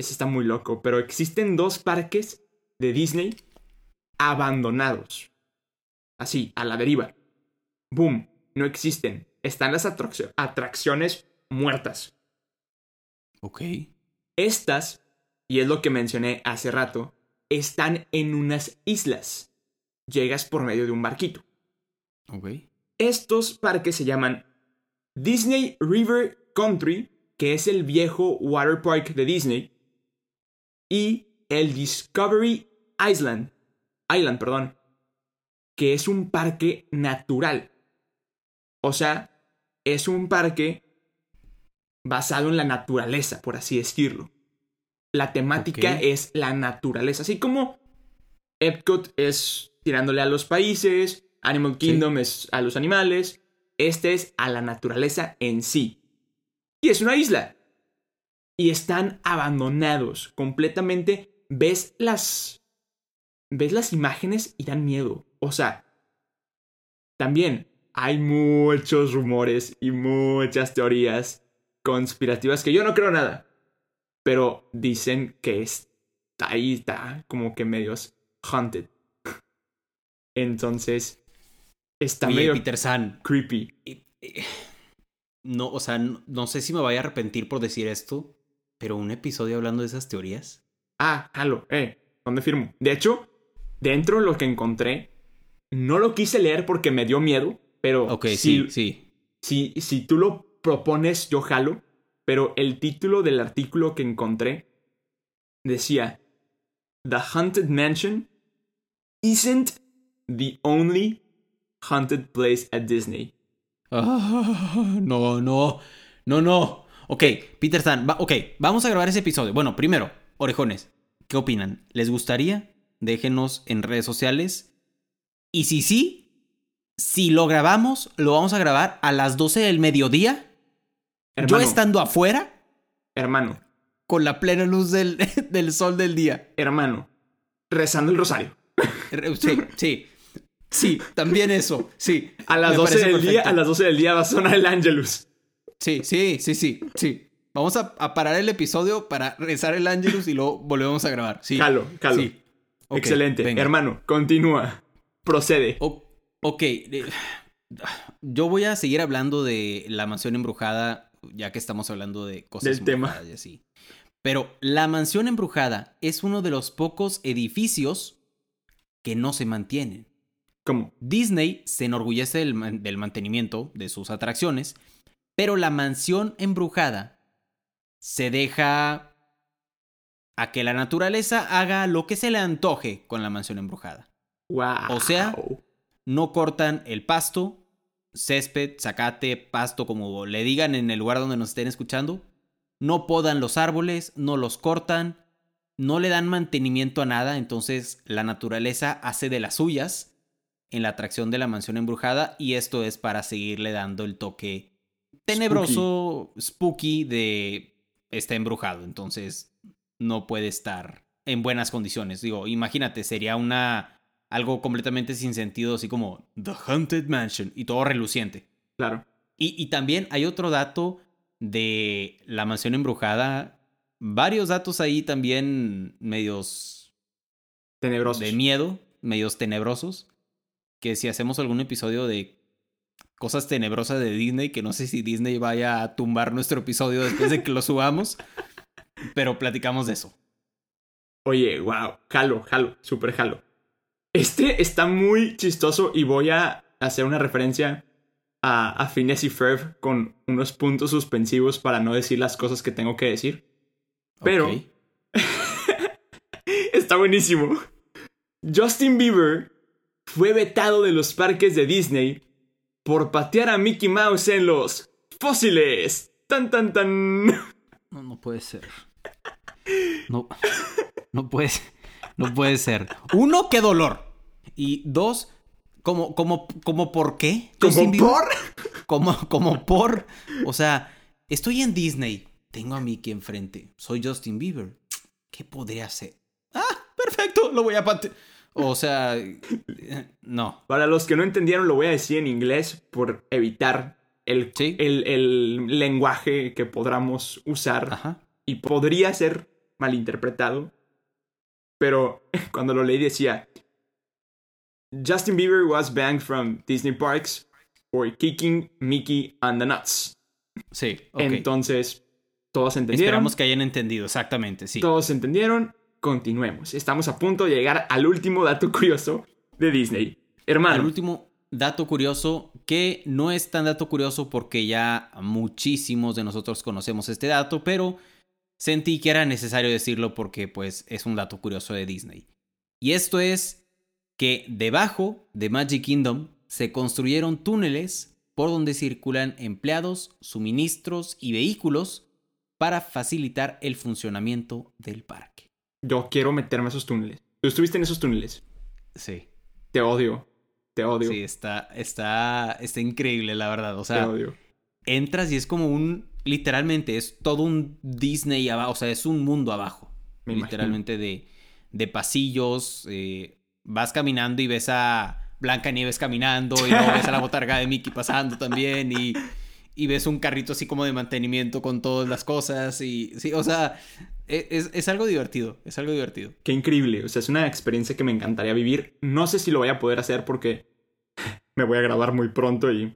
Ese está muy loco, pero existen dos parques de Disney abandonados. Así, a la deriva. Boom, no existen. Están las atraccio- atracciones muertas. Ok. Estas, y es lo que mencioné hace rato, están en unas islas. Llegas por medio de un barquito. Ok. Estos parques se llaman Disney River Country, que es el viejo water park de Disney, y el Discovery Island, Island, perdón, que es un parque natural. O sea, es un parque basado en la naturaleza, por así decirlo. La temática es la naturaleza, así como Epcot es tirándole a los países, Animal Kingdom es a los animales, este es a la naturaleza en sí. Y es una isla. Y están abandonados completamente. Ves las... Ves las imágenes y dan miedo. O sea, también hay muchos rumores y muchas teorías conspirativas que yo no creo nada. Pero dicen que está ahí, está como que medios haunted. Entonces, está Oye, medio Peter San. creepy. No, o sea, no, no sé si me vaya a arrepentir por decir esto, pero un episodio hablando de esas teorías. Ah, halo, eh, ¿dónde firmo? De hecho, dentro de lo que encontré, no lo quise leer porque me dio miedo, pero Ok, si, sí, sí. si, si tú lo propones, yo jalo. Pero el título del artículo que encontré decía: The Haunted Mansion isn't the only haunted place at Disney. Ah, *laughs* no, no, no, no. Ok, Peter San, va- ok, vamos a grabar ese episodio. Bueno, primero, orejones, ¿qué opinan? ¿Les gustaría? Déjenos en redes sociales. Y si sí, si lo grabamos, lo vamos a grabar a las 12 del mediodía. Hermano, Yo estando afuera hermano, con la plena luz del, *laughs* del sol del día. hermano, rezando el rosario. Sí, sí. Sí, también eso. Sí. A las me 12 parece del día, a las 12 del día va a sonar el Angelus. Sí, sí, sí, sí, sí. Vamos a, a parar el episodio para rezar el Angelus y luego volvemos a grabar. Sí. Calo, calo. Sí. Excelente. venga. Hermano, continúa. Procede. O- ok. Yo voy a seguir hablando de la mansión embrujada, ya que estamos hablando de cosas Del tema. y así. Pero la mansión embrujada es uno de los pocos edificios que no se mantienen. ¿Cómo? Disney se enorgullece del, man- del mantenimiento de sus atracciones, pero la mansión embrujada se deja a que la naturaleza haga lo que se le antoje con la mansión embrujada. Wow. O sea, No cortan el pasto, césped, zacate, pasto, como le digan en el lugar donde nos estén escuchando. No podan los árboles, no los cortan, no le dan mantenimiento a nada, entonces la naturaleza hace de las suyas en la atracción de la mansión embrujada y esto es para seguirle dando el toque tenebroso, spooky, de está embrujado, entonces no puede estar en buenas condiciones. Digo, imagínate, sería una algo completamente sin sentido, así como The Haunted Mansion y todo reluciente. Claro. Y, y también hay otro dato de la mansión embrujada, varios datos ahí también medios Tenebrosos. de miedo, medios tenebrosos, que si hacemos algún episodio de cosas tenebrosas de Disney, que no sé si Disney vaya a tumbar nuestro episodio después de que lo subamos, *laughs* pero platicamos de eso. Oye, wow. Jalo, jalo. Super jalo. Este está muy chistoso y voy a hacer una referencia a, a Phineas y Ferb con unos puntos suspensivos para no decir las cosas que tengo que decir. Pero-. *laughs* Está buenísimo. Justin Bieber fue vetado de los parques de Disney por patear a Mickey Mouse en los fósiles. Tan tan tan. No, no puede ser. No, no puede, no puede ser. Uno, qué dolor. Y dos, como, como, como por qué. ¿Como por? Como, como por. O sea, estoy en Disney. Tengo a Mickey enfrente. Soy Justin Bieber. ¿Qué podría hacer? Ah, perfecto. Lo voy a patear. O sea, eh, no. Para los que no entendieron, lo voy a decir en inglés por evitar el, Sí. el, el lenguaje que podamos usar Ajá. y podría ser malinterpretado. Pero *laughs* cuando lo leí decía: Justin Bieber was banned from Disney parks for kicking Mickey and the nuts. Sí. ok. Entonces, todos entendieron. Esperamos que hayan entendido, exactamente, sí. Todos entendieron. Continuemos. Estamos a punto de llegar al último dato curioso de Disney. Hermano, Al último dato curioso, que no es tan dato curioso porque ya muchísimos de nosotros conocemos este dato, pero sentí que era necesario decirlo porque pues es un dato curioso de Disney. Y esto es que debajo de Magic Kingdom se construyeron túneles por donde circulan empleados, suministros y vehículos para facilitar el funcionamiento del parque. Yo quiero meterme a esos túneles. ¿Tú estuviste en esos túneles? Sí. Te odio. Te odio. Sí, está, está, está increíble, la verdad. O te sea, odio. entras y es como un. Literalmente, es todo un Disney abajo. O sea, es un mundo abajo. Me literalmente de, de pasillos. eh, vas caminando y ves a Blanca Nieves caminando. Y luego ves a la botarga de Mickey pasando también. Y, y ves un carrito así como de mantenimiento con todas las cosas y sí, o sea, e, es, es, algo divertido, es algo divertido. Qué increíble, o sea, es una experiencia que me encantaría vivir. No sé si lo voy a poder hacer porque *laughs* me voy a graduar muy pronto y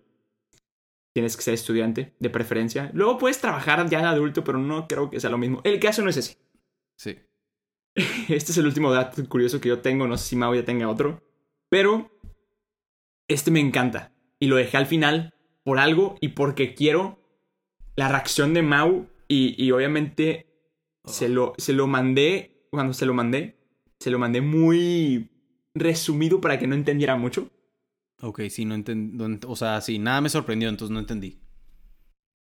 tienes que ser estudiante, de preferencia. Luego puedes trabajar ya de adulto, pero no creo que sea lo mismo. El caso no es ese. Sí. *laughs* Este es el último dato curioso que yo tengo, no sé si Mau ya tenga otro, pero este me encanta y lo dejé al final por algo y porque quiero la reacción de Mau y, y obviamente se, lo, se lo mandé, cuando se lo mandé, se lo mandé muy resumido para que no entendiera mucho. Ok, sí, no entendí, o sea, sí, nada me sorprendió, entonces no entendí.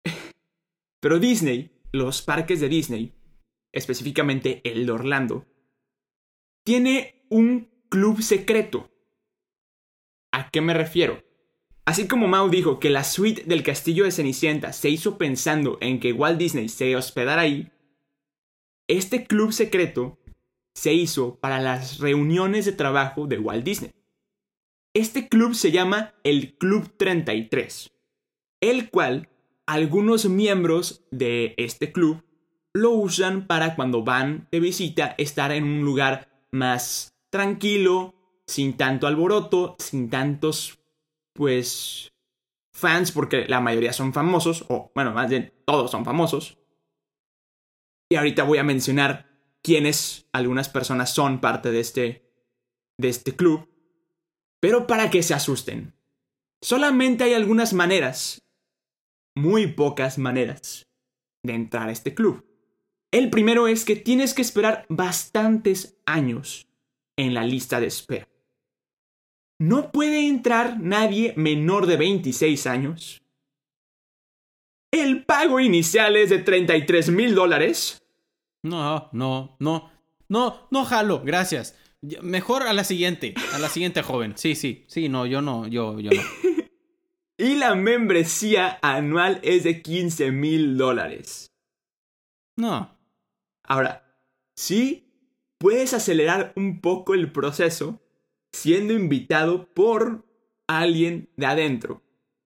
*laughs* Pero Disney, los parques de Disney, específicamente el de Orlando, tiene un club secreto. ¿A qué me refiero? Así como Mao dijo que la suite del castillo de Cenicienta se hizo pensando en que Walt Disney se hospedara ahí, este club secreto se hizo para las reuniones de trabajo de Walt Disney. Este club se llama el Club 33, el cual algunos miembros de este club lo usan para cuando van de visita estar en un lugar más tranquilo, sin tanto alboroto, sin tantos, pues, fans, porque la mayoría son famosos, o bueno, más bien todos son famosos. Y ahorita voy a mencionar quiénes algunas personas son parte de este, de este club. Pero para que se asusten, solamente hay algunas maneras, muy pocas maneras, de entrar a este club. El primero es que tienes que esperar bastantes años en la lista de espera. No puede entrar nadie menor de 26 años. El pago inicial es de 33 mil dólares. No, no, no, no, no jalo, gracias. Mejor a la siguiente, a la siguiente joven. Sí, sí, sí, no, yo no, yo, yo no. *laughs* y la membresía anual es de 15 mil dólares. No. Ahora, sí, puedes acelerar un poco el proceso siendo invitado por alguien de adentro.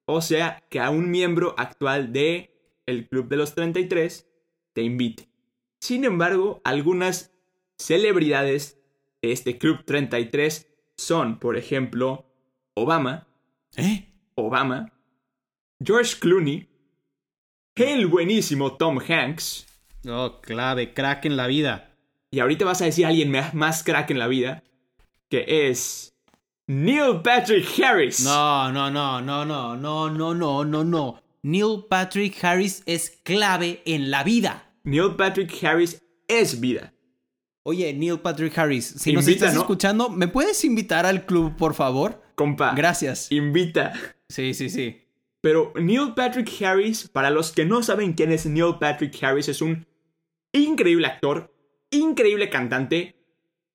O sea, que a un miembro actual de el Club de los 33 te invite. Sin embargo, algunas celebridades de este Club 33 son, por ejemplo, Obama. ¿Eh? Obama. George Clooney. El buenísimo Tom Hanks. Oh, clave, crack en la vida. Y ahorita vas a decir a alguien más crack en la vida, que es Neil Patrick Harris. No, no, no, no, no, no, no, no, no, no. Neil Patrick Harris es clave en la vida. Neil Patrick Harris es vida. Oye, Neil Patrick Harris, si nos estás escuchando, ¿me puedes invitar al club, por favor? Compa. Gracias. Invita. Sí, sí, sí. Pero Neil Patrick Harris, para los que no saben quién es Neil Patrick Harris, es un increíble actor, increíble cantante,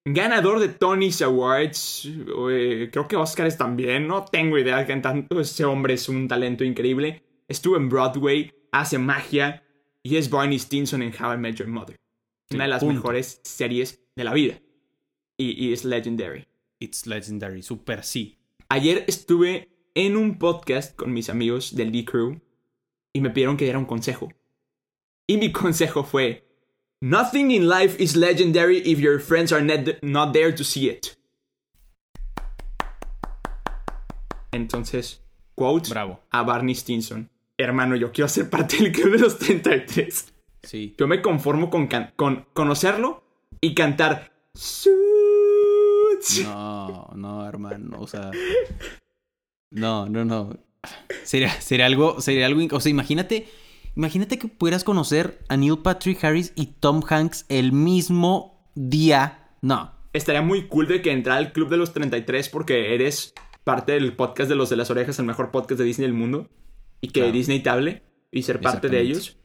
ganador de Tony's Awards, eh, creo que Oscars también, no tengo idea de tanto ese hombre es un talento increíble. Estuvo en Broadway, hace magia y es Barney Stinson en How I Met Your Mother. Una de las mejores series de la vida. Y, es legendary. It's legendary, super sí. Ayer estuve en un podcast con mis amigos del D-Crew y me pidieron que diera un consejo. Y mi *laughs* consejo fue, Nothing in life is legendary if your friends are not there to see it. Entonces, quote Bravo. a Barney Stinson. Hermano, yo quiero ser parte del club de los 33. Sí. Yo me conformo con, con conocerlo y cantar. No, no, hermano. O sea. No, no, no. Sería, sería algo. Sería algo. O sea, imagínate Imagínate que pudieras conocer a Neil Patrick Harris y Tom Hanks el mismo día. No. Estaría muy cool de que entrara al club de los 33 porque eres parte del podcast de los de las orejas, el mejor podcast de Disney del mundo. Y que Disney te hable y ser parte de ellos.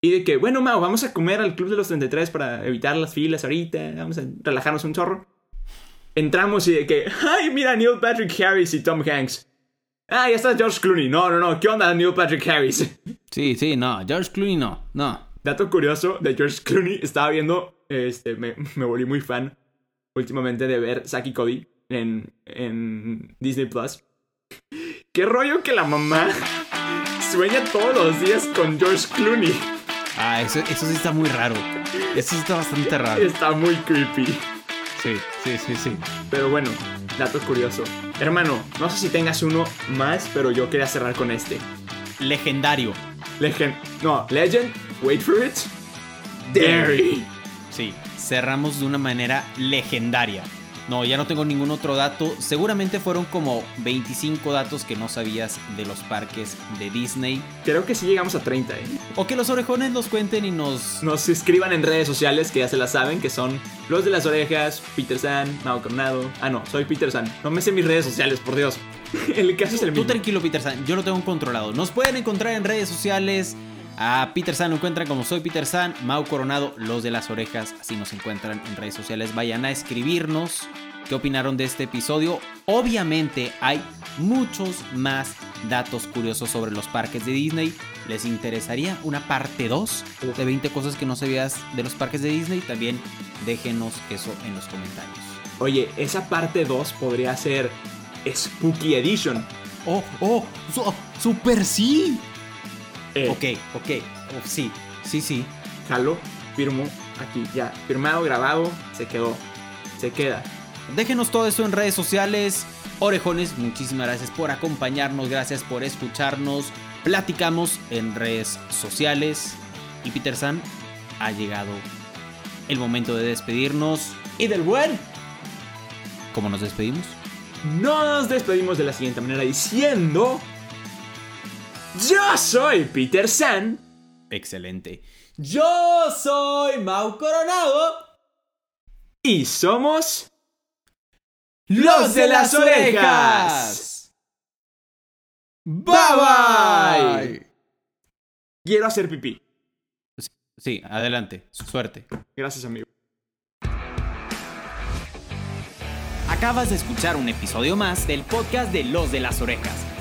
Y de que, bueno, Mao, vamos a comer al club de los 33 para evitar las filas ahorita. Vamos a relajarnos un chorro. Entramos y de que, ay, mira, Neil Patrick Harris y Tom Hanks. Ah, ya está George Clooney. No, no, no. ¿Qué onda, Neil Patrick Harris? *laughs* Sí, sí, no. George Clooney no. No. Dato curioso de George Clooney. Estaba viendo. Este, me, me volví muy fan últimamente de ver Saki Cody en, en Disney Plus. Qué rollo que la mamá sueña todos los días con George Clooney. Ah, eso, eso sí está muy raro. Eso sí está bastante raro. Está muy creepy. Sí, sí, sí, sí. Pero bueno, dato curioso. Hermano, no sé si tengas uno más, pero yo quería cerrar con este. Legendario. Legend. No, Legend. Wait for it. Dairy. Sí, cerramos de una manera legendaria. No, ya no tengo ningún otro dato. Seguramente fueron como 25 datos que no sabías de los parques de Disney. Creo que sí llegamos a 30, ¿eh? O que los orejones los cuenten y nos... Nos escriban en redes sociales que ya se las saben, que son los de las orejas, Peter San, Mau Coronado. Ah, no, soy Peter San. No me sé mis redes sociales, por Dios. *laughs* El caso es el Tú mismo. tranquilo, Peter San, yo lo tengo controlado. Nos pueden encontrar en redes sociales. A Peter San lo encuentran como soy Peter San, Mau Coronado, los de las orejas, así nos encuentran en redes sociales. Vayan a escribirnos qué opinaron de este episodio. Obviamente hay muchos más datos curiosos sobre los parques de Disney. ¿Les interesaría una parte 2 de 20 cosas que no sabías de los parques de Disney? También déjenos eso en los comentarios. Oye, esa parte 2 podría ser Spooky Edition. Oh, oh, su- super sí. Eh, Ok, ok, oh, sí, sí, sí. Jalo, firmo aquí, ya. Firmado, grabado, se quedó. Se queda. Déjenos todo eso en redes sociales. Orejones, muchísimas gracias por acompañarnos, gracias por escucharnos. Platicamos en redes sociales. Y Peter San, ha llegado el momento de despedirnos. Y del buen, ¿Cómo nos despedimos? nos despedimos de la siguiente manera diciendo... Yo soy Peter San. Excelente. Yo soy Mau Coronado. Y somos... Los de las orejas. Bye bye. Quiero hacer pipí. Sí, adelante. Suerte. Gracias, amigo. Acabas de escuchar un episodio más del podcast de Los de las Orejas.